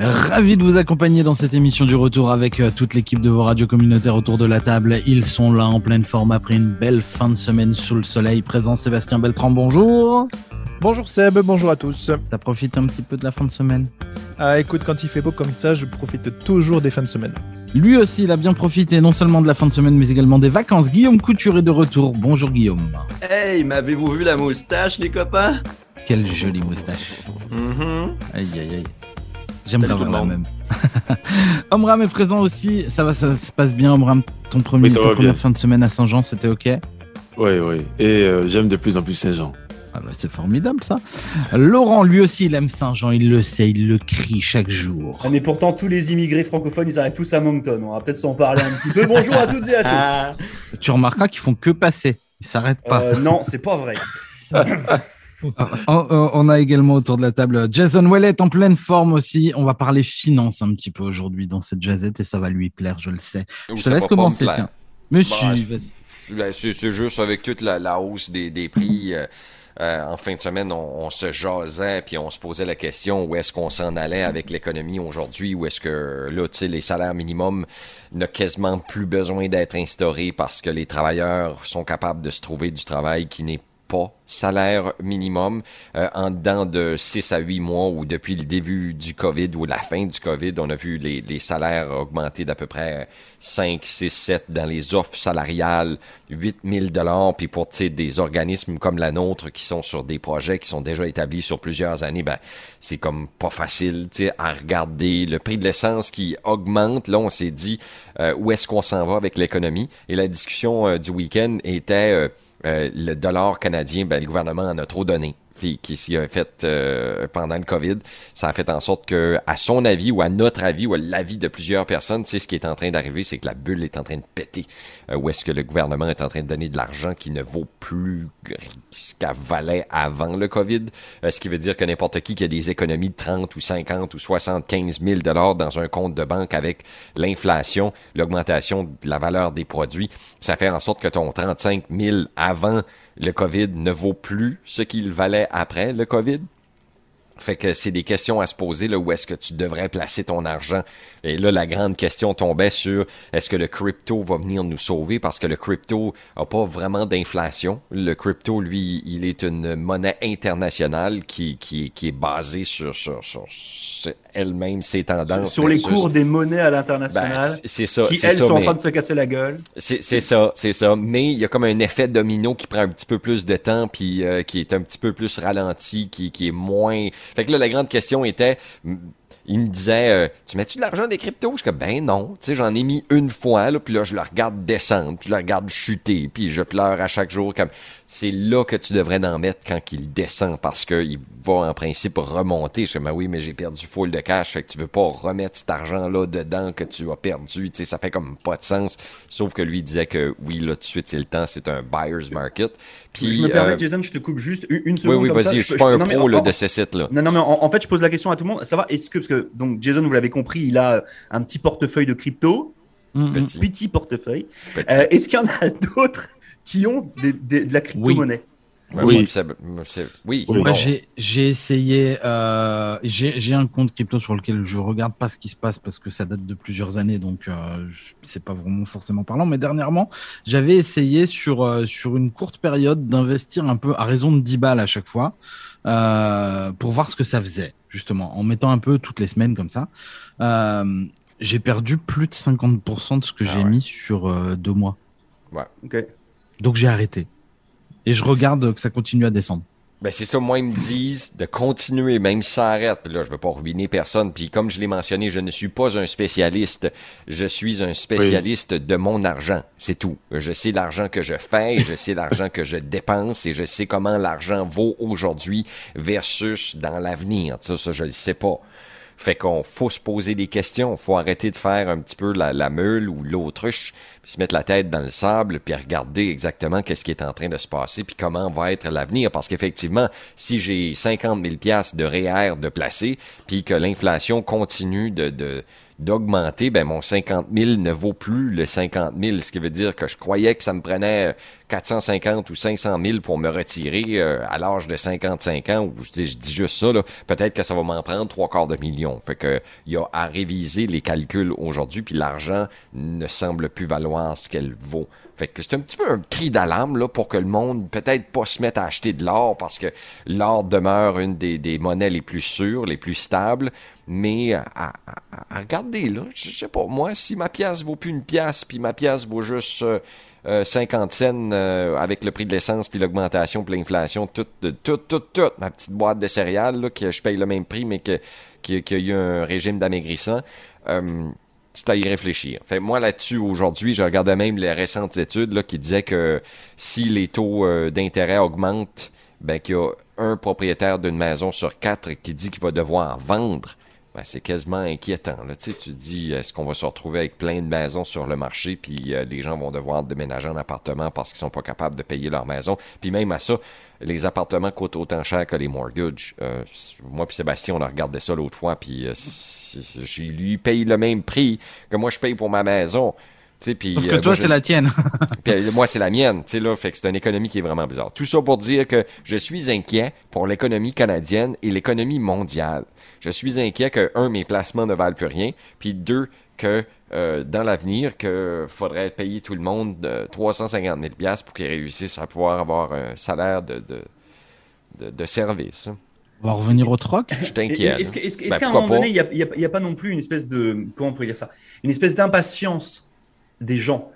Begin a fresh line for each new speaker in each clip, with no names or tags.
Ravi de vous accompagner dans cette émission du retour avec euh, toute l'équipe de vos radios communautaires autour de la table. Ils sont là en pleine forme après une belle fin de semaine sous le soleil. Présent Sébastien Beltran, bonjour.
Bonjour Seb, bonjour à tous.
T'as profité un petit peu de la fin de semaine?
Ah écoute, quand il fait beau comme ça, je profite toujours des fins de semaine.
Lui aussi, il a bien profité non seulement de la fin de semaine, mais également des vacances. Guillaume Couture est de retour. Bonjour Guillaume.
Hey, m'avez-vous vu la moustache, les copains?
Quelle jolie moustache.
Mhm.
Aïe aïe aïe. J'aimerais
tout le
la
monde.
même. Omram est présent aussi. Ça va, ça se passe bien, Omram. Ton premier,
Oui,
ta première
bien.
fin de semaine à Saint-Jean, c'était ok?
Oui, oui. Et euh, j'aime de plus en plus Saint-Jean.
Ah bah, c'est formidable ça. Laurent, lui aussi, il aime Saint-Jean. Il le sait, il le crie chaque jour.
Ah, mais pourtant, tous les immigrés francophones, ils arrivent tous à Moncton. On va peut-être s'en parler un petit peu. Bonjour à toutes et à tous.
Ah,
Tu remarqueras qu'ils font que passer. Ils s'arrêtent pas.
Euh, non, c'est pas vrai.
On, on- on a également autour de la table Jason Wallet en pleine forme aussi. On va parler finance un petit peu aujourd'hui dans cette jazzette et ça va lui plaire, je le sais.
Ou
Je te laisse commencer, tiens. Monsieur,
Bah,
vas-y.
Ben, c'est c'est juste avec toute la, la hausse des, des prix. euh, euh, en fin de semaine, on, on se jasait puis on se posait la question où est-ce qu'on s'en allait avec l'économie aujourd'hui, où est-ce que là, tu sais, les salaires minimums n'ont quasiment plus besoin d'être instaurés parce que les travailleurs sont capables de se trouver du travail qui n'est pas salaire minimum euh, en dedans de 6 à 8 mois ou depuis le début du COVID ou la fin du COVID, on a vu les, les salaires augmenter d'à peu près 5, 6, 7 dans les offres salariales, 8 000 dollars. Puis pour des organismes comme la nôtre qui sont sur des projets qui sont déjà établis sur plusieurs années, ben c'est comme pas facile à regarder. Le prix de l'essence qui augmente, là on s'est dit euh, où est-ce qu'on s'en va avec l'économie? Et la discussion euh, du week-end était... euh, le dollar canadien, ben, le gouvernement en a trop donné. Puis, qui s'y a fait euh, pendant le COVID, ça a fait en sorte que, à son avis ou à notre avis ou à l'avis de plusieurs personnes, sais, ce qui est en train d'arriver, c'est que la bulle est en train de péter. Euh, où est-ce que le gouvernement est en train de donner de l'argent qui ne vaut plus ce qu'elle valait avant le COVID? Euh, ce qui veut dire que n'importe qui qui a des économies de 30 ou 50 ou 75 000 dollars dans un compte de banque avec l'inflation, l'augmentation de la valeur des produits, ça fait en sorte que ton 35 000 avant le COVID ne vaut plus ce qu'il valait après le COVID. Fait que c'est des questions à se poser, là, où est-ce que tu devrais placer ton argent? Et là, la grande question tombait sur est-ce que le crypto va venir nous sauver? Parce que le crypto a pas vraiment d'inflation. Le crypto, lui, il est une monnaie internationale qui, qui, qui est basée sur, sur, sur, sur elle-même, ses tendances.
Sur les cours des monnaies à
Ben,
l'international,
c'est ça,
qui
c'est
elles
ça,
sont en train de se casser la gueule.
c'est c'est ça, c'est ça. Mais il y a comme un effet domino qui prend un petit peu plus de temps, puis euh, qui est un petit peu plus ralenti, qui, qui est moins. Fait que là, la grande question était, il me disait, euh, tu mets-tu de l'argent des cryptos? Je suis comme, ben non. Tu sais, j'en ai mis une fois, là, puis là, je le regarde descendre, puis je le regarde chuter, puis je pleure à chaque jour. Comme, c'est là que tu devrais en mettre quand il descend, parce qu'il va en principe remonter. Je suis comme, ben oui, mais j'ai perdu full de cash, fait que tu veux pas remettre cet argent-là dedans que tu as perdu. Tu sais, ça fait comme pas de sens. Sauf que lui disait que oui, là, tout de suite, c'est le temps, c'est un buyer's market. Puis,
je me permets,
euh,
Jason, je te coupe juste une, une
oui,
seconde.
oui,
ça.
vas-y, je suis pas un
non,
pro
en-
là,
en-
de ces sites-là.
Non, non, mais en, en fait, je pose la question à tout le monde. Savoir, est-ce que, parce que, donc, Jason, vous l'avez compris, il a un petit portefeuille de crypto,
Mm, mm.
Petit.
petit portefeuille. Euh, est-ce qu'il y en a d'autres qui ont des- des- de la crypto-monnaie?
Oui.
moi, oui.
Oui.
Moi, j'ai essayé. euh, j'ai un compte crypto sur lequel je regarde pas ce qui se passe parce que ça date de plusieurs années, donc euh, c'est pas vraiment forcément parlant. Mais dernièrement, j'avais essayé sur euh, sur une courte période d'investir un peu à raison de 10 balles à chaque fois euh, pour voir ce que ça faisait, justement, en mettant un peu toutes les semaines comme ça. Euh, j'ai perdu plus de 50% de ce que
Ah
j'ai
ouais.
mis sur euh, deux mois.
Ok.
Donc j'ai arrêté. Et je regarde que ça continue à descendre.
Ben c'est ça, moi ils me disent de continuer même ça arrête. Là, je veux pas ruiner personne. Puis comme je l'ai mentionné, je ne suis pas un spécialiste. Je suis un spécialiste de mon argent. C'est tout. Je sais l'argent que je fais, je sais l'argent que je dépense et je sais comment l'argent vaut aujourd'hui versus dans l'avenir. Ça, ça, je le sais pas. Fait qu'on faut se poser des questions. Faut arrêter de faire un petit peu la, la meule ou l'autruche. se mettre la tête dans le sable puis regarder exactement qu'est-ce qui est en train de se passer puis comment va être l'avenir parce qu'effectivement si j'ai 50 000 pièces de REER de placer puis que l'inflation continue de, de d'augmenter, ben mon 50 000 ne vaut plus le 50 000, ce qui veut dire que je croyais que ça me prenait 450 ou 500 000 pour me retirer euh, à l'âge de 55 ans, ou je dis, juste ça, peut-être que ça va m'en prendre trois quarts de million. Fait que il y a à réviser les calculs aujourd'hui, puis l'argent ne semble plus valoir ce qu'elle vaut. Fait que c'est un petit peu un cri d'alarme pour que le monde peut-être pas se mette à acheter de l'or parce que l'or demeure une des, des monnaies les plus sûres, les plus stables. Mais à, à- à regarder là, je sais pas moi si ma pièce vaut plus une pièce puis ma pièce vaut juste euh, euh, 50 cents euh, avec le prix de l'essence puis l'augmentation puis l'inflation, tout, de- tout, tout, tout, ma petite boîte de céréales là, que je paye le même prix mais que qu'il y a eu un régime d'amaigrissant. Euh, c'est à y réfléchir. Moi, là-dessus, aujourd'hui, je regardais même les récentes études là, qui disaient que si les taux euh, d'intérêt augmentent, ben, qu'il y a un propriétaire d'une maison sur quatre qui dit qu'il va devoir vendre. C'est quasiment inquiétant. Là. Tu dis, est-ce qu'on va se retrouver avec plein de maisons sur le marché, puis euh, les gens vont devoir déménager en appartement parce qu'ils sont pas capables de payer leur maison? Puis même à ça, les appartements coûtent autant cher que les mortgages. Euh, moi puis Sébastien, on a regardé ça l'autre fois, puis euh, lui paye le même prix que moi je paye pour ma maison.
Sauf que
euh,
toi, c'est la tienne.
euh, moi, c'est la mienne, tu sais, là. Fait que c'est une économie qui est vraiment bizarre. Tout ça pour dire que je suis inquiet pour l'économie canadienne et l'économie mondiale. Je suis inquiet que, un, mes placements ne valent plus rien, puis deux, que euh, dans l'avenir, que faudrait payer tout le monde euh, 350 000 piastres pour qu'ils réussissent à pouvoir avoir un salaire de, de, de, de service.
On va revenir au troc.
Je
et-
inquiet.
Est-ce
Ben,
qu'à un moment
pas?
donné, il n'y a, a- pas non plus une espèce de. Comment on pourrait dire ça? Une espèce d'impatience des gens.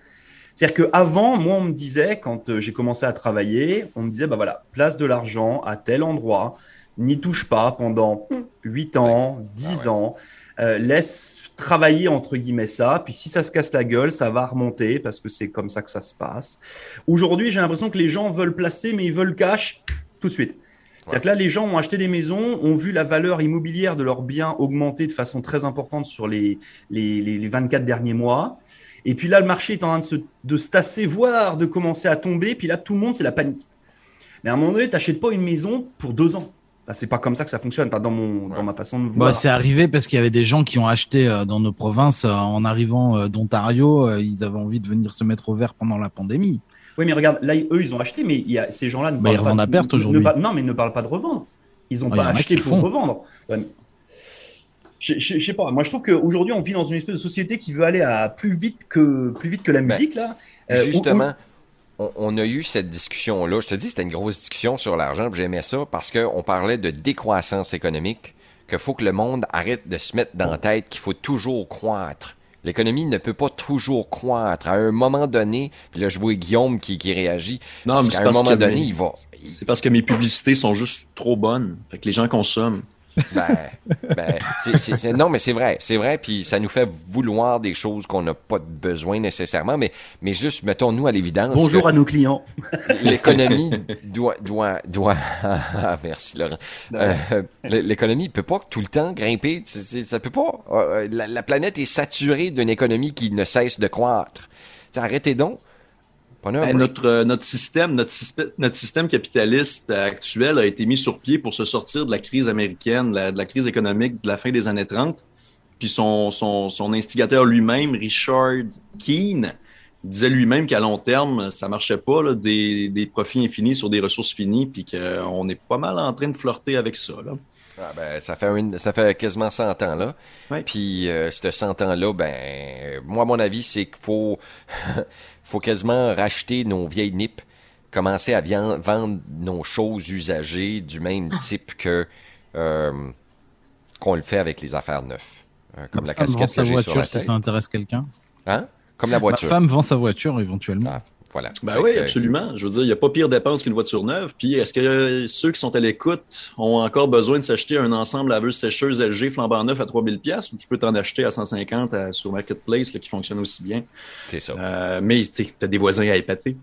C'est-à-dire qu'avant, moi, on me disait, quand euh, j'ai commencé à travailler, on me disait, bah voilà, place de l'argent à tel endroit, n'y touche pas pendant 8 ans, 10 ans, euh, laisse travailler entre guillemets ça, puis si ça se casse la gueule, ça va remonter parce que c'est comme ça que ça se passe. Aujourd'hui, j'ai l'impression que les gens veulent placer, mais ils veulent cash tout de suite. C'est-à-dire que là, les gens ont acheté des maisons, ont vu la valeur immobilière de leurs biens augmenter de façon très importante sur les, les, les- les 24 derniers mois. Et puis là, le marché est en train de se, de se tasser, voire de commencer à tomber. Puis là, tout le monde, c'est la panique. Mais à un moment donné, tu n'achètes pas une maison pour deux ans. Bah, c'est pas comme ça que ça fonctionne, pas dans, mon, dans ma façon de
Bah,
voir.
c'est arrivé parce qu'il y avait des gens qui ont acheté euh, dans nos provinces euh, en arrivant euh, d'Ontario. euh, ils avaient envie de venir se mettre au vert pendant la pandémie.
Oui, mais regarde, là, eux, ils ont acheté, mais il y a, ces gens-là ne
Bah, ils
parlent pas
revendent à perte aujourd'hui.
Non, mais ils ne parlent pas de revendre. Ils n'ont
Ah,
pas acheté pour
font.
revendre. Ouais, mais- Je, je- je sais pas. Moi, je trouve qu'aujourd'hui, on vit dans une espèce de société qui veut aller à plus vite que plus vite que la
Ben,
musique là. Euh, où-
Justement, on, on a eu cette discussion-là. Je te dis, c'était une grosse discussion sur l'argent, puis j'aimais ça parce qu'on parlait de décroissance économique, qu'il faut que le monde arrête de se mettre dans la tête qu'il faut toujours croître. L'économie ne peut pas toujours croître. À un moment donné, puis là, je vois Guillaume qui, qui réagit.
Non,
parce
mais c'est
un
parce
moment
que
donné,
mes-
il va.
C'est parce que mes publicités sont juste trop bonnes. Fait que les gens consomment.
Ben, ben, non, mais c'est vrai, c'est vrai, puis ça nous fait vouloir des choses qu'on n'a pas besoin nécessairement, mais, mais juste, mettons-nous à l'évidence.
Bonjour à nos clients.
l'économie doit, doit, doit, Ah, merci Laurent. Euh, l- l'économie peut pas tout le temps grimper, ça peut pas. Euh, La, la planète est saturée d'une économie qui ne cesse de croître. T'sais, arrêtez donc.
Ben, notre, euh, notre système, notre, notre système capitaliste euh, actuel a été mis sur pied pour se sortir de la crise américaine, la- de la crise économique de la fin des années 30. Puis son, son, son instigateur lui-même, Richard Keane, disait lui-même qu'à long terme, ça marchait pas, là, des, des profits infinis sur des ressources finies, puis qu'on est pas mal en train de flirter avec ça. Là.
Ah, ben, ça, fait une- ça fait quasiment 100 ans là. Puis, euh, ce 100 ans-là, ben, moi, mon avis, c'est qu'il faut, faut quasiment racheter nos vieilles nippes, commencer à bien vendre nos choses usagées du même type que euh, qu'on le fait avec les affaires neuves. Euh, comme la
Ma femme vend
casquette
sa
j'ai sur
voiture
la
si ça intéresse quelqu'un.
Hein? Comme la voiture.
Ma femme vend sa voiture éventuellement.
Ah, voilà.
Ben
Fait
oui,
que,
absolument. Je veux dire, il n'y a pas pire dépense qu'une voiture neuve. Puis est-ce que euh, ceux qui sont à l'écoute ont encore besoin de s'acheter un ensemble laveuse-sécheuse LG flambant neuf à 3000 pièces ou tu peux t'en acheter à 150 à- sur Marketplace là, qui fonctionne aussi bien?
C'est ça.
Euh, mais tu as des voisins à épater.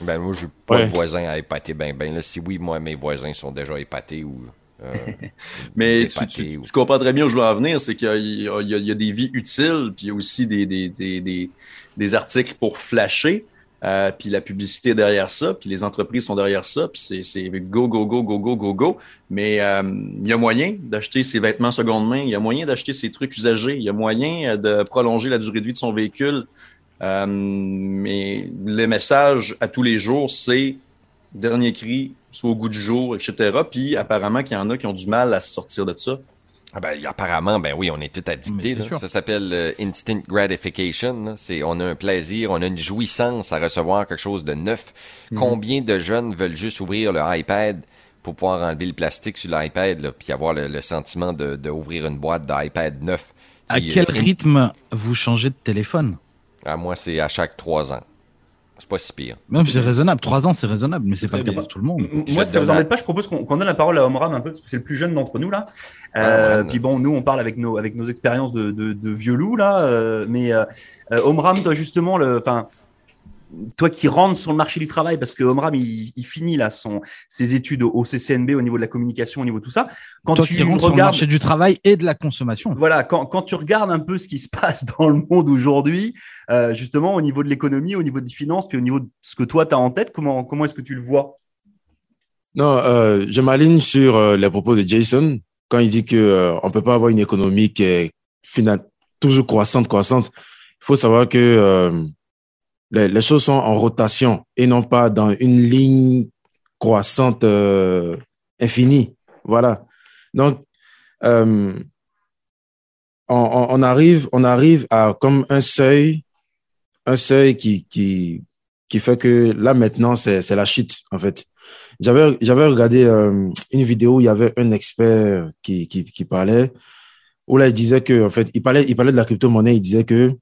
Ben, moi, j'ai pas
Ouais.
de voisins à épater ben ben. Là, si oui, moi, mes voisins sont déjà épatés ou euh,
Mais tu, tu-
ou-
tu comprends très bien où je veux en venir, c'est qu'il y, a- y y des vies utiles, puis il y a aussi des, des, des, des, des articles pour flasher, euh, puis la publicité derrière ça, puis les entreprises sont derrière ça, puis c'est- go, go, go, go, go, go, go. Mais euh, il y a moyen d'acheter ses vêtements seconde main, il y a moyen d'acheter ses trucs usagés, il y a moyen euh, de prolonger la durée de vie de son véhicule. Euh, mais le message à tous les jours, c'est dernier cri, soit au goût du jour, etc. Puis apparemment qu'il y en a qui ont du mal à se sortir de ça.
Ah ben, apparemment, ben oui, on est tout addicté. Ça s'appelle euh, instant gratification. C'est, on a un plaisir, on a une jouissance à recevoir quelque chose de neuf.
Mhm.
Combien de jeunes veulent juste ouvrir le iPad pour pouvoir enlever le plastique sur l'iPad, puis avoir le, le sentiment de, de ouvrir une boîte d'iPad neuf?
À quel rythme vous changez de téléphone?
À moi, c'est à chaque trois ans. C'est pas si pire.
Même c'est raisonnable. Trois ans, c'est raisonnable, mais c'est pas le cas pour tout le monde.
Moi, si ça vous embête pas, je propose qu'on donne la parole à Omram un peu, parce que c'est le plus jeune d'entre nous, là. Euh, puis bon, nous, on parle avec nos, avec nos expériences de, vieux loups, là. euh, mais euh, Omram, toi, justement, le, enfin, toi qui rentres sur le marché du travail, parce que Omram, il, il finit là son, ses études au, au CCNB au niveau de la communication, au niveau de tout ça. Quand
Toi
tu
qui rentres sur le
regardes,
marché du travail et de la consommation.
voilà, quand, quand tu regardes un peu ce qui se passe dans le monde aujourd'hui, euh, justement au niveau de l'économie, au niveau des finances, puis au niveau de ce que toi tu as en tête, comment, comment est-ce que tu le vois?
Non, euh, je m'aligne sur euh, les propos de Jason quand il dit que euh, on peut pas avoir une économie qui est final, toujours croissante, croissante. Il faut savoir que euh, les, choses sont en rotation et non pas dans une ligne croissante euh, infinie. Voilà. Donc, euh, on, arrive, on arrive à comme un seuil, un seuil qui qui fait que là maintenant c'est c'est la chute en fait. J'avais j'avais regardé euh, une vidéo où il y avait un expert qui qui qui parlait où là il disait que en fait il parlait il parlait de la crypto-monnaie, il disait que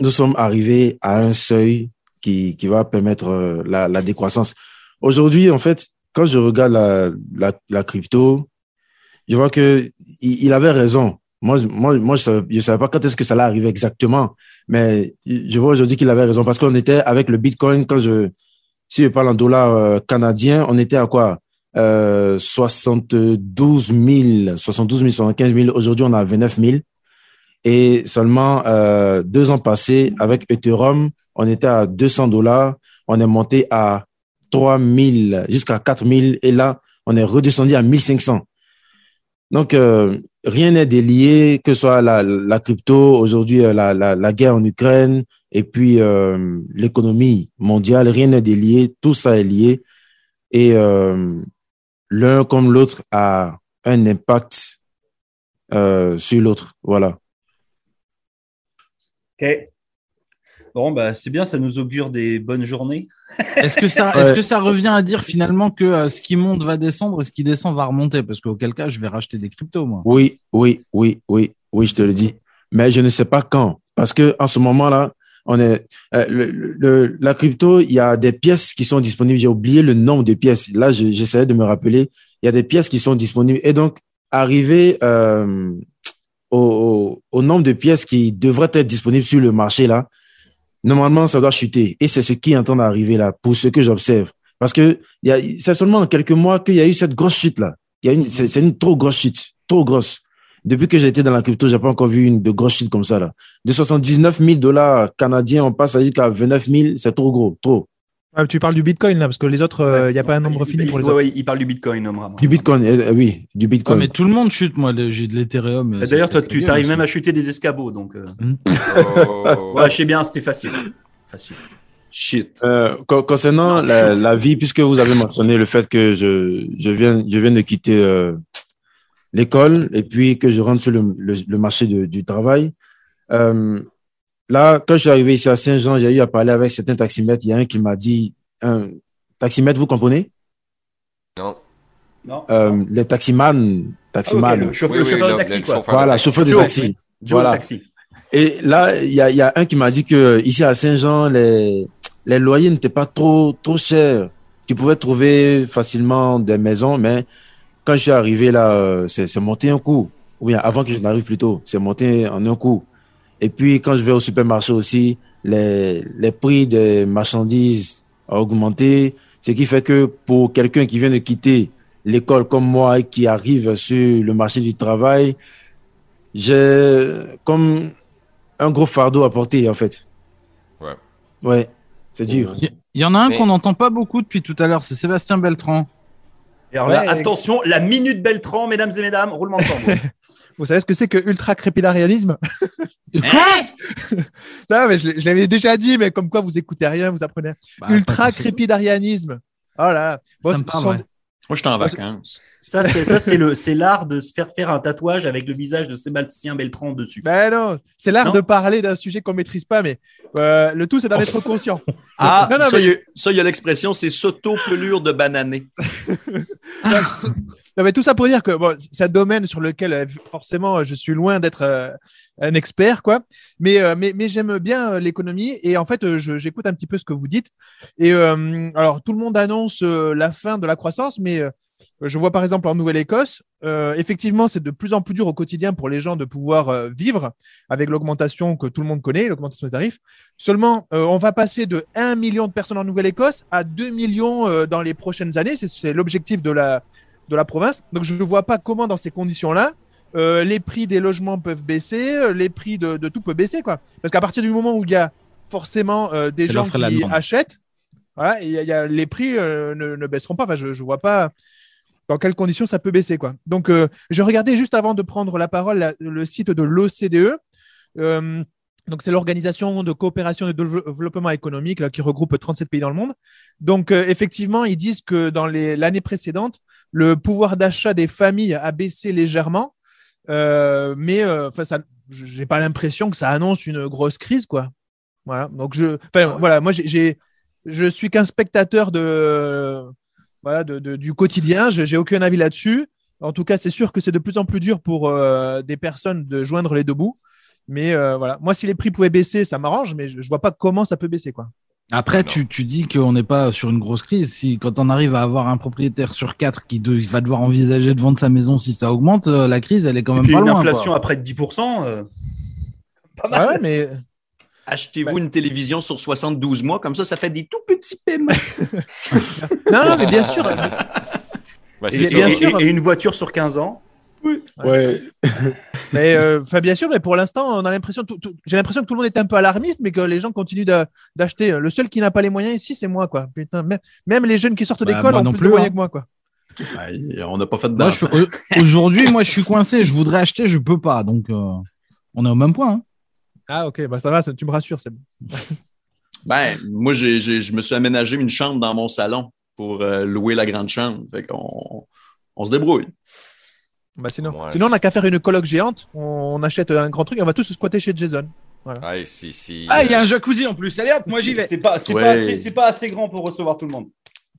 nous sommes arrivés à un seuil qui qui va permettre euh, la décroissance. Aujourd'hui en fait quand je regarde la crypto, je vois que il, avait raison. Moi, moi, moi, je savais, savais pas quand est-ce que ça allait arriver exactement, mais je vois aujourd'hui qu'il avait raison parce qu'on était avec le Bitcoin quand je, si je parle en dollars euh, canadiens, on était à quoi euh, 72 000, 72 000, 75 000. Aujourd'hui, on a 29 000. Et seulement euh, deux ans passés, avec Ethereum, on était à 200 dollars. On est monté à 3 000 jusqu'à 4 000. Et là, on est redescendu à 1500. Donc, euh, rien n'est délié, que ce soit la, crypto, aujourd'hui, euh, la, la, guerre en Ukraine, et puis l'économie mondiale, rien n'est délié, tout ça est lié. Et l'un comme l'autre a un impact sur l'autre. Voilà.
Ok. Bon, bah, c'est bien, ça nous augure des bonnes journées.
Est-ce que ça,
Ouais.
est-ce que ça revient à dire finalement que euh, ce qui monte va descendre et ce qui descend va remonter? Parce qu'auquel cas, je vais racheter des cryptos, moi.
Oui, oui, oui, oui, oui, je te le dis. Mais je ne sais pas quand. Parce que en ce moment-là, on est euh, le, le- la crypto, il y a des pièces qui sont disponibles. J'ai oublié le nombre de pièces. Là, je- j'essayais de me rappeler. Il y a des pièces qui sont disponibles. Et donc, arriver euh, au, nombre de pièces qui devraient être disponibles sur le marché, là, normalement, ça doit chuter. Et c'est ce qui est en train d'arriver là, pour ce que j'observe. Parce que c'est seulement en quelques mois qu'il y a eu cette grosse chute là. C'est, une trop grosse chute, trop grosse. Depuis que j'étais dans la crypto, j'ai pas encore vu une de grosse chute comme ça là. De 79 000 dollars canadiens, on passe à jusqu'à 29 000, c'est trop gros, trop.
Ah, tu parles du Bitcoin là, parce que les autres, il n'y a pas un nombre
Il-
fini
il-
pour les
ouais,
autres.
ouais, il parle du Bitcoin, Omram.
Du Bitcoin, euh, euh, oui, du
Ouais,
Bitcoin.
mais tout le monde chute, moi. J'ai de l'Ethereum. euh,
D'ailleurs, toi, tu
gueule
même à chuter des escabeaux, donc. euh,
Oh.
Ouais, je sais bien, c'était facile. Facile.
Shit.
Euh, con- concernant la, la vie, puisque vous avez mentionné le fait que je, je viens, je viens de quitter euh, l'école et puis que je rentre sur le, le, le marché de- du travail. Euh, là, quand je suis arrivé ici à Saint-Jean, j'ai eu à parler avec certains taximètres. Il y a un qui m'a dit, un taximètre, vous comprenez?
Non.
Non
euh, Les taximans,
Ah, ok,
taximans.
le chauffeur,
Oui,
le
oui,
chauffeur
le-
de taxi,
le
quoi.
chauffeur.
voilà,
taxi.
chauffeur de
Joe,
taxi.
Joe,
Voilà.
taxi.
Et là, il y a, il y a un qui m'a dit que ici à Saint-Jean, les, les loyers n'étaient pas trop, trop chers. Tu pouvais trouver facilement des maisons, mais quand je suis arrivé là, euh, c'est c'est monté un coup. Ou bien avant que je n'arrive plus tôt, c'est monté en un coup. Et puis quand je vais au supermarché aussi, les, les prix des marchandises ont augmenté, ce qui fait que pour quelqu'un qui vient de quitter l'école comme moi et qui arrivent sur le marché du travail, j'ai comme un gros fardeau à porter, en fait.
Ouais.
Ouais, c'est dur.
Il y en a un
Mais-
qu'on n'entend pas beaucoup depuis tout à l'heure, c'est Sébastien Beltran.
Et alors là,
Ouais,
attention, la minute Beltran, mesdames et mesdames, roulement de tambour.
Vous savez ce que c'est que ultra crépidarianisme Non, mais je, l'avais déjà dit, mais comme quoi vous écoutez rien, vous apprenez.
Bah,
ultra crépidarianisme. Voilà. Bon,
Ça me
ce
parle,
sont-
ouais.
Moi, je suis en vacances.
Ça, c'est ça, c'est le, c'est l'art de se faire faire un tatouage avec le visage de Sébastien Beltran dessus.
Ben non, c'est l'art
Non
de parler d'un sujet qu'on maîtrise pas, mais euh, le tout c'est d'en être conscient.
Ah,
Non, non,
ça,
mais-
il y a- ça, il y a l'expression, c'est s'auto-pelure de banané.
Non, mais tout ça pour dire que bon, c'est un domaine sur lequel euh, forcément je suis loin d'être euh, un expert, quoi. Mais, euh, mais, mais j'aime bien euh, l'économie et en fait, euh, je- j'écoute un petit peu ce que vous dites. Et euh, alors, tout le monde annonce euh, la fin de la croissance, mais euh, je vois par exemple en Nouvelle-Écosse, euh, effectivement, c'est de plus en plus dur au quotidien pour les gens de pouvoir euh, vivre avec l'augmentation que tout le monde connaît, l'augmentation des tarifs. Seulement, euh, on va passer de 1 million de personnes en Nouvelle-Écosse à 2 millions euh, dans les prochaines années. C'est- l'objectif de la, de la province. Donc, je ne vois pas comment, dans ces conditions-là, euh, les prix des logements peuvent baisser, euh, les prix de, de tout peut baisser. Quoi. Parce qu'à partir du moment où il y a forcément euh, des gens qui achètent, voilà, y a- il y a- les prix euh, ne, ne baisseront pas. Enfin, je ne vois pas dans quelles conditions ça peut baisser. Quoi. Donc, euh, je regardais juste avant de prendre la parole la- le site de l'OCDE. Euh, donc, c'est l'Organisation de coopération et de dévelop- développement économique là, qui regroupe 37 pays dans le monde. Donc, euh, effectivement, ils disent que dans l'année précédente, le pouvoir d'achat des familles a baissé légèrement, mais enfin, ça, j'ai pas l'impression que ça annonce une grosse crise, quoi. Voilà. Donc, je, enfin, voilà, moi, j'ai, je suis qu'un spectateur de, voilà, de, de- du quotidien. Je- J'ai aucun avis là-dessus. En tout cas, c'est sûr que c'est de plus en plus dur pour euh, des personnes de joindre les deux bouts. Mais euh, voilà, moi, si les prix pouvaient baisser, ça m'arrange, mais je, je vois pas comment ça peut baisser, quoi.
Après, tu, tu dis qu'on n'est pas sur une grosse crise. Si quand on arrive à avoir un propriétaire sur quatre qui de- va devoir envisager de vendre sa maison si ça augmente, euh, la crise, elle est quand
Et
même
puis
pas
une
loin.
inflation
quoi.
à près de 10%. euh, pas mal.
ouais, mais
Achetez-vous
Ben-
une télévision sur 72 mois, comme ça, ça fait des tout petits paiements.
non, non, mais bien sûr.
Ben,
Et,
bien sûr.
une voiture sur 15 ans.
Ouais.
Mais euh, enfin, bien sûr, mais pour l'instant, on a l'impression, tout- tout- j'ai l'impression que tout le monde est un peu alarmiste, mais que les gens continuent d'a- d'acheter. Le seul qui n'a pas les moyens ici, c'est moi, quoi. Putain, même, même les jeunes qui sortent
Bah,
d'école ont
non
plus,
plus,
de moyens
hein.
que moi, quoi.
On n'a pas fait de
Aujourd'hui, moi, je suis coincé. Je voudrais acheter, je peux pas. Donc, euh, on est au même point. hein.
Ah ok, bah ça va, ça- tu me rassures. c'est bon.
Ben, moi, j'ai, j'ai- je me suis aménagé une chambre dans mon salon pour euh, louer la grande chambre. Fait qu'on on se débrouille.
Bah, sinon,
Ouais,
sinon on n'a qu'à faire une coloc géante. On achète un grand truc et on va tous se squatter chez Jason.
Ouais, si, si,
Ah, il y a un jacuzzi en plus. Allez hop, moi j'y vais.
C'est pas,
Ouais.
pas, assez- pas assez grand pour recevoir tout le monde.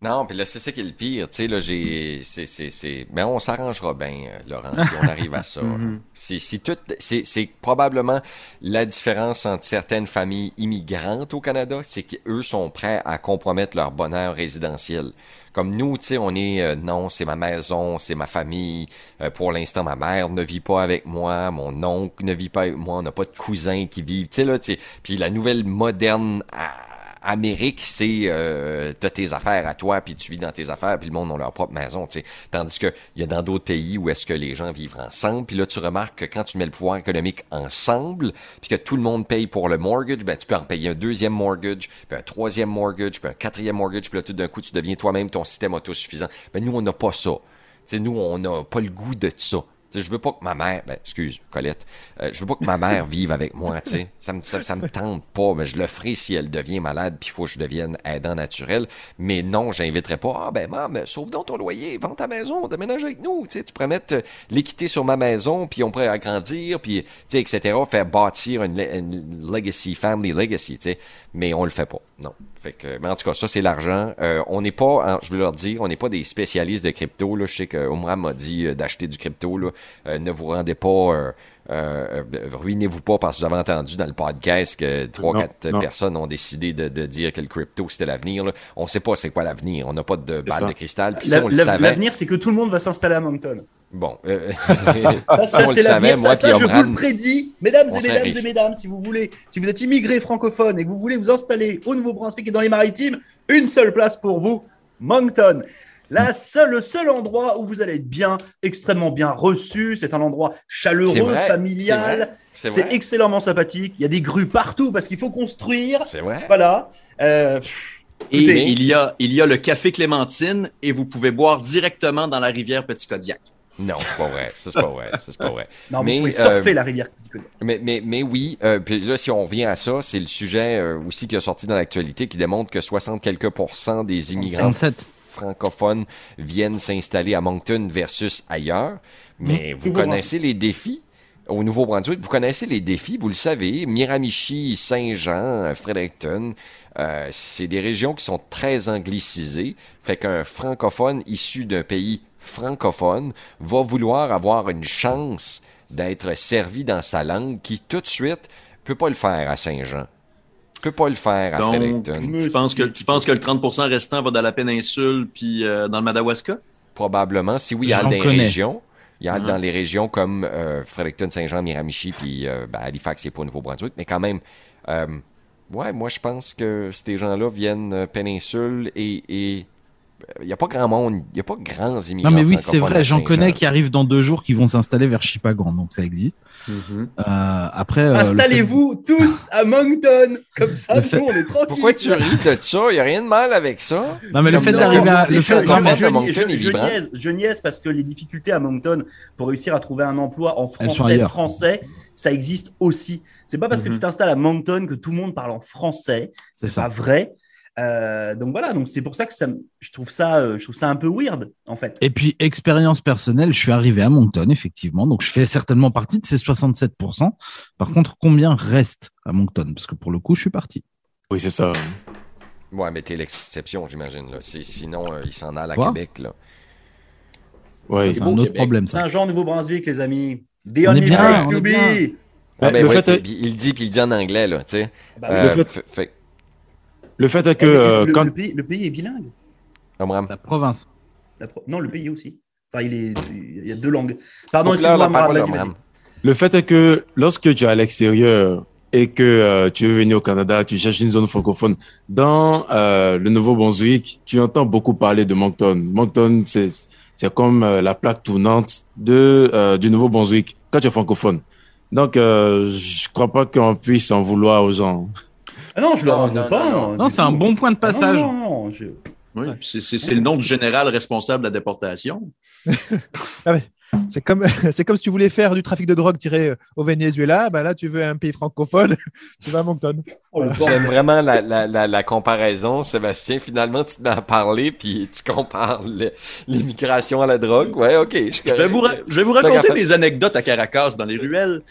Non, puis là, c'est ça qui est le pire. Tu sais, là, j'ai. C'est, c'est, c'est... Mais on s'arrangera bien, euh, Laurent, si on arrive à ça.
Mhm.
C'est, c'est, tout... c'est, c'est probablement la différence entre certaines familles immigrantes au Canada, c'est qu'eux sont prêts à compromettre leur bonheur résidentiel. Comme nous, tu sais, on est euh, non, c'est ma maison, c'est ma famille. Euh, pour l'instant, ma mère ne vit pas avec moi, mon oncle ne vit pas avec moi, on n'a pas de cousins qui vivent. Tu sais là, tu sais. Puis la nouvelle moderne à- Amérique, c'est euh, t'as tes affaires à toi, puis tu vis dans tes affaires, puis le monde a leur propre maison, tu sais. Tandis que il y a dans d'autres pays où est-ce que les gens vivent ensemble, puis là tu remarques que quand tu mets le pouvoir économique ensemble, puis que tout le monde paye pour le mortgage, ben tu peux en payer un deuxième mortgage, puis un troisième mortgage, puis un quatrième mortgage, puis là tout d'un coup tu deviens toi-même ton système autosuffisant. Ben nous on n'a pas ça. Tu nous on n'a pas le goût de ça. Sais, je veux pas que ma mère, ben, excuse, Colette, euh, je veux pas que ma mère vive avec moi, tu sais. Ça me, ça, ça me tente pas, mais je le ferai si elle devient malade, puis il faut que je devienne aidant naturel. Mais non, j'inviterai pas, ah ben, maman, sauve donc ton loyer, vends ta maison, déménage avec nous, tu tu pourrais mettre euh, l'équité sur ma maison, puis on pourrait agrandir, puis, tu sais, etc., faire bâtir une, une legacy, family legacy, tu sais. Mais on le fait pas, non. Fait que, mais en tout cas, ça, c'est l'argent. Euh, on n'est pas, je veux leur dire, on n'est pas des spécialistes de crypto, là. Je sais que Omram m'a dit euh, d'acheter du crypto, là. Euh, ne vous rendez pas, euh, euh, ruinez-vous pas parce que avez entendu dans le podcast que trois, quatre personnes ont décidé de, de dire que le crypto c'était l'avenir. là. On sait pas c'est quoi l'avenir. On n'a pas de balle de cristal. Puis si
La-
on le
la-
savait,
L'avenir, c'est que tout le monde va s'installer à Moncton.
bon, euh,
Ça, ça, c'est l'avenir.
moi
Ça, ça, je vous le prédis, mesdames et mesdames et mesdames, si vous voulez, si vous êtes immigré francophone et que vous voulez vous installer au Nouveau-Brunswick et dans les Maritimes, une seule place pour vous, Moncton. La seule, le seul endroit où vous allez être bien, extrêmement bien reçu. C'est un endroit chaleureux,
vrai,
familial.
C'est
excellemment sympathique. Il y a des grues partout parce qu'il faut construire.
C'est vrai.
Voilà. Euh,
Et
Écoutez.
il y, a, il y a le café Clémentine et vous pouvez boire directement dans la rivière Petit Kodiak.
Non, c'est pas vrai. Ça, c'est pas vrai. Ça, c'est pas vrai.
non,
Mais,
mais, vous pouvez
euh,
surfer la rivière.
Mais, mais, mais oui, euh, puis là, si on revient à ça, c'est le sujet euh, aussi qui a sorti dans l'actualité qui démontre que 60 quelques pourcents des immigrants
67.
Francophones viennent s'installer à Moncton versus ailleurs. Mais vous connaissez les défis au Nouveau-Brunswick, vous connaissez les défis, vous le savez, Miramichi, Saint-Jean, Fredericton, euh, c'est des régions qui sont très anglicisées, fait qu'un francophone issu d'un pays francophone va vouloir avoir une chance d'être servi dans sa langue qui tout de suite peut pas le faire à Saint-Jean, peut pas le faire à
Donc,
Fredericton.
tu penses, que, tu penses que le 30% restant va dans la péninsule puis euh, dans le Madawaska?
Probablement, si oui, il y a
J'en
dans les
connais.
régions. Il y a
Mhm.
dans les régions comme euh, Fredericton, Saint-Jean, Miramichi, puis euh, ben, Halifax, c'est pas au Nouveau-Brunswick, mais quand même, euh, ouais, moi je pense que ces gens-là viennent euh, péninsule et et, il n'y a pas grand monde, il n'y a pas grands immigrants.
Non, mais oui, c'est vrai, j'en connais qui arrivent dans deux jours qui vont s'installer vers Chipagan, donc ça existe. Euh, après, euh, fait-
Installez-vous tous à Moncton. Comme ça,
Le
nous,
fait-
on est tranquille.
Pourquoi tu ris de ça? Il n'y a rien de mal avec ça.
Non, mais le fait d'arriver à. Le fait,
je,
Moncton
je- je niaise, je niaise parce que les difficultés à Moncton pour réussir à trouver un emploi en français, français, ça existe aussi. C'est pas parce que
Mhm.
tu t'installes à Moncton que tout le monde parle en français.
C'est
pas vrai. Euh, donc voilà, donc c'est pour ça que ça, je trouve ça, euh, je trouve ça un peu weird en fait.
Et puis, expérience personnelle, je suis arrivé à Moncton, effectivement. Donc, je fais certainement partie de ces 67%. Par contre, combien reste à Moncton? Parce que pour le coup, je suis parti.
Oui, c'est ça.
Ouais, mais t'es l'exception, j'imagine. C'est- Sinon, euh, il s'en a à
Quoi?
Québec. Là.
Ouais.
c'est
beau,
un autre
Québec.
problème, ça.
Saint-Jean, Nouveau-Brunswick, les amis. The
On
only
bien,
place to be.
Ah, ben ouais,
fait
il dit, puis il dit en anglais, là, tu sais.
Bah
Euh,
Le
fait- fait-
Le fait est que
oui.
euh,
le,
quand
le pays, le pays est bilingue.
Amram.
La province.
La pro- Non, le pays aussi. Enfin, il, est, il y a deux langues. Pardon, excuse-moi,
la
Amram, vas-y, vas-y.
Le fait est que lorsque tu es à l'extérieur et que euh, tu veux venir au Canada, tu cherches une zone francophone. Dans euh, le Nouveau-Brunswick, tu entends beaucoup parler de Moncton. Moncton, c'est c'est comme euh, la plaque tournante de euh, du Nouveau-Brunswick quand tu es francophone. Donc, euh, je crois pas qu'on puisse en vouloir aux gens.
Ah non, je le
Non,
rends
non,
pas.
non,
Non, c'est un bon point de
Ah non,
passage.
Non, non, non, je-
Oui, puis c'est- le nom du général responsable de la déportation.
C'est comme, c'est comme si tu voulais faire du trafic de drogue tiré au Venezuela. Ben là, tu veux un pays francophone, tu vas à Moncton.
Le
J'aime vraiment la, la, la, la comparaison, Sébastien. Finalement, tu te mets à parler, puis tu compares l'immigration à la drogue. Ouais, ok. Je,
vais vous, je vais vous raconter mes anecdotes à Caracas dans les ruelles.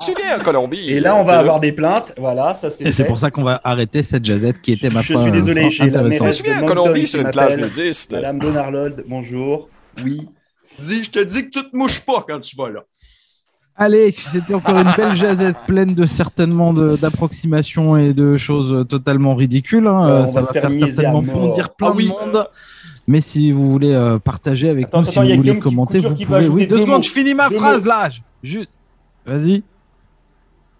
Tu viens en Colombie.
Et là, on va avoir des plaintes. Voilà, ça c'est
Et c'est pour ça qu'on va arrêter cette jazette qui était, ma
Je suis désolé,
euh,
j'ai la
Je viens
de
en Colombie sur une plage
m'appelle.
nudiste.
Madame Donarlold, bonjour. Oui.
Dis, je te dis que tu te mouches pas quand tu vas là.
Allez, c'était encore une belle jazette pleine de certainement de- d'approximations et de choses totalement ridicules. hein. Euh, ça
va faire
certainement bondir plein
Ah oui.
de monde. Mais si vous voulez euh, partager avec
Attends,
nous, si
attends, a
vous voulez commenter, vous pouvez. Oui, deux
deux
secondes, je finis ma
Deux
phrase
mots.
là. Juste, vas-y.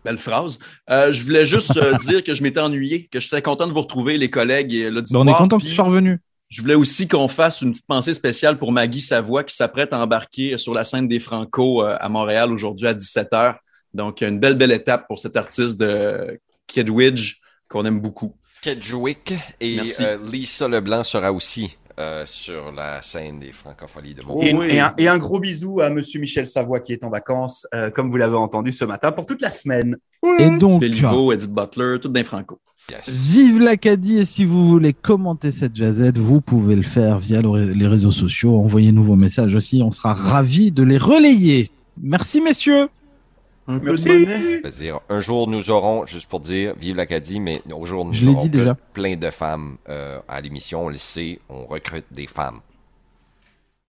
Belle phrase. Euh, je voulais juste dire que je m'étais ennuyé, que j'étais content de vous retrouver, les collègues et
Ben,
l'auditoire.
on est content que tu sois revenu.
Je voulais aussi qu'on fasse une petite pensée spéciale pour Maggie Savoie qui s'apprête à embarquer sur la scène des Franco euh, à Montréal aujourd'hui à 17h. Donc, une belle, belle étape pour cet artiste de Kedwidge qu'on aime beaucoup.
Kedgewick et euh, Lisa Leblanc sera aussi euh, sur la scène des Francopholies de
Oh,
Montréal.
Et,
oui.
et un, et un gros bisou à Monsieur Michel Savoie qui est en vacances, euh, comme vous l'avez entendu ce matin, pour toute la semaine.
Et donc,
Edith Butler, tout d'un Franco.
Yes.
Vive l'Acadie et si vous voulez commenter cette jazette, vous pouvez le faire via le- les réseaux sociaux. Envoyez-nous vos messages aussi, on sera ravis de les relayer. Merci messieurs.
Un
Merci.
un jour, nous aurons, juste pour dire, vive l'Acadie, mais au jour, nous
Je l'ai
aurons
dit déjà.
plein de femmes euh, à l'émission. On le sait, on recrute des femmes.